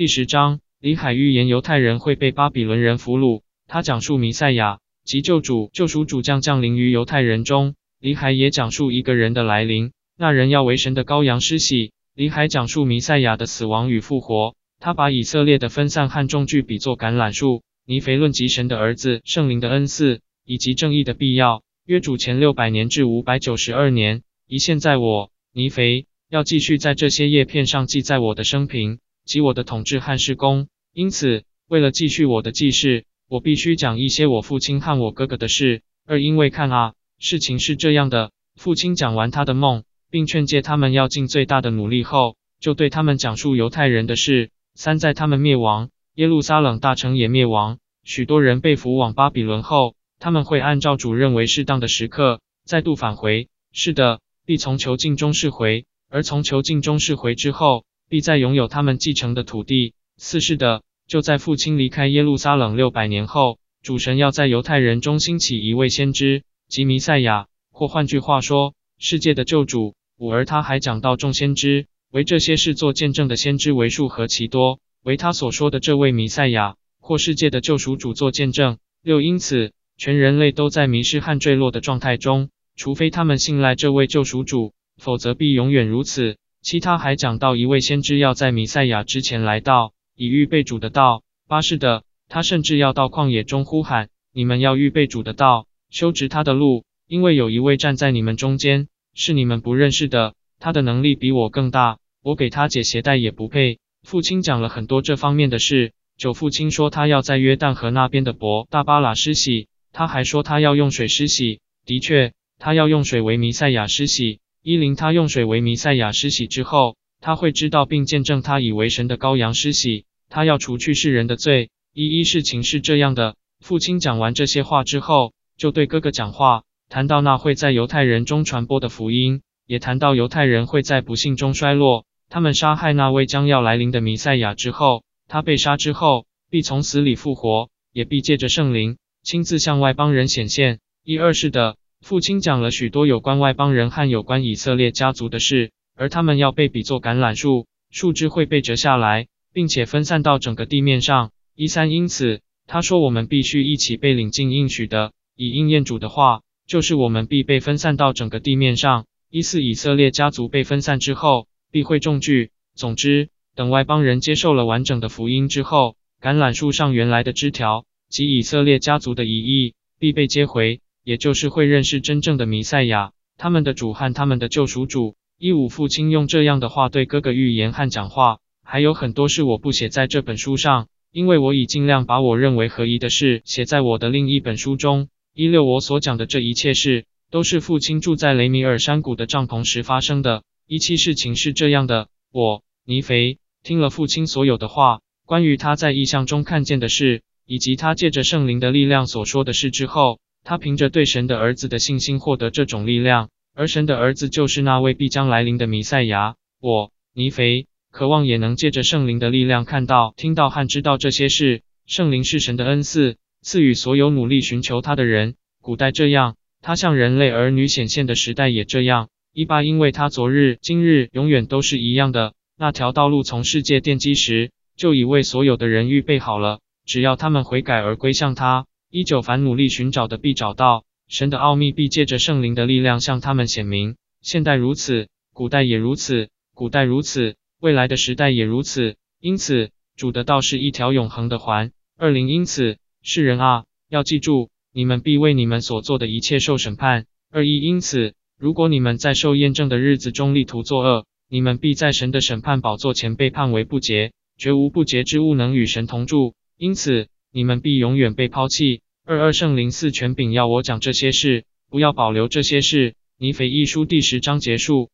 第十章，李海预言犹太人会被巴比伦人俘虏。他讲述弥赛亚及救主、救赎主将降临于犹太人中。李海也讲述一个人的来临，那人要为神的羔羊施洗。李海讲述弥赛亚的死亡与复活。他把以色列的分散和众聚比作橄榄树。尼腓论及神的儿子、圣灵的恩赐以及正义的必要。约主前六百年至五百九十二年，一现在我尼腓要继续在这些叶片上记载我的生平。及我的统治和事工，因此为了继续我的记事，我必须讲一些我父亲和我哥哥的事。二因为看啊，事情是这样的：父亲讲完他的梦，并劝诫他们要尽最大的努力后，就对他们讲述犹太人的事。三在他们灭亡，耶路撒冷大城也灭亡，许多人被俘往巴比伦后，他们会按照主认为适当的时刻再度返回。是的，必从囚禁中释回，而从囚禁中释回之后。必再拥有他们继承的土地。四是的，就在父亲离开耶路撒冷六百年后，主神要在犹太人中兴起一位先知，即弥赛亚，或换句话说，世界的救主。五而他还讲到众先知，为这些事做见证的先知为数何其多，为他所说的这位弥赛亚，或世界的救赎主做见证。六因此，全人类都在迷失和坠落的状态中，除非他们信赖这位救赎主，否则必永远如此。其他还讲到一位先知要在弥赛亚之前来到，以预备主的道。八是的，他甚至要到旷野中呼喊：你们要预备主的道，修直他的路，因为有一位站在你们中间，是你们不认识的。他的能力比我更大，我给他解鞋带也不配。父亲讲了很多这方面的事。九父亲说他要在约旦河那边的伯大巴拉施洗，他还说他要用水施洗。的确，他要用水为弥赛亚施洗。伊林他用水为弥赛亚施洗之后，他会知道并见证他以为神的羔羊施洗，他要除去世人的罪。一一事情是这样的。父亲讲完这些话之后，就对哥哥讲话，谈到那会在犹太人中传播的福音，也谈到犹太人会在不幸中衰落。他们杀害那位将要来临的弥赛亚之后，他被杀之后，必从死里复活，也必借着圣灵亲自向外邦人显现。一二是的。父亲讲了许多有关外邦人和有关以色列家族的事，而他们要被比作橄榄树，树枝会被折下来，并且分散到整个地面上。一三因此，他说我们必须一起被领进应许的，以应验主的话，就是我们必被分散到整个地面上。一四以色列家族被分散之后，必会众聚。总之，等外邦人接受了完整的福音之后，橄榄树上原来的枝条及以色列家族的遗裔必被接回。也就是会认识真正的弥赛亚，他们的主和他们的救赎主。一五父亲用这样的话对哥哥预言和讲话，还有很多事我不写在这本书上，因为我已尽量把我认为合宜的事写在我的另一本书中。一六我所讲的这一切事，都是父亲住在雷米尔山谷的帐篷时发生的。一七事情是这样的，我尼肥听了父亲所有的话，关于他在异象中看见的事，以及他借着圣灵的力量所说的事之后。他凭着对神的儿子的信心获得这种力量，而神的儿子就是那位必将来临的弥赛亚。我尼肥渴望也能借着圣灵的力量看到、听到和知道这些事。圣灵是神的恩赐，赐予所有努力寻求他的人。古代这样，他向人类儿女显现的时代也这样。一八，因为他昨日、今日、永远都是一样的。那条道路从世界奠基时就已为所有的人预备好了，只要他们悔改而归向他。依旧凡努力寻找的必找到，神的奥秘必借着圣灵的力量向他们显明。现代如此，古代也如此，古代如此，未来的时代也如此。因此，主的道是一条永恒的环。二零因此，世人啊，要记住，你们必为你们所做的一切受审判。二一因此，如果你们在受验证的日子中力图作恶，你们必在神的审判宝座前被判为不洁，绝无不洁之物能与神同住。因此。你们必永远被抛弃。二二圣灵四权柄要我讲这些事，不要保留这些事。尼腓一书第十章结束。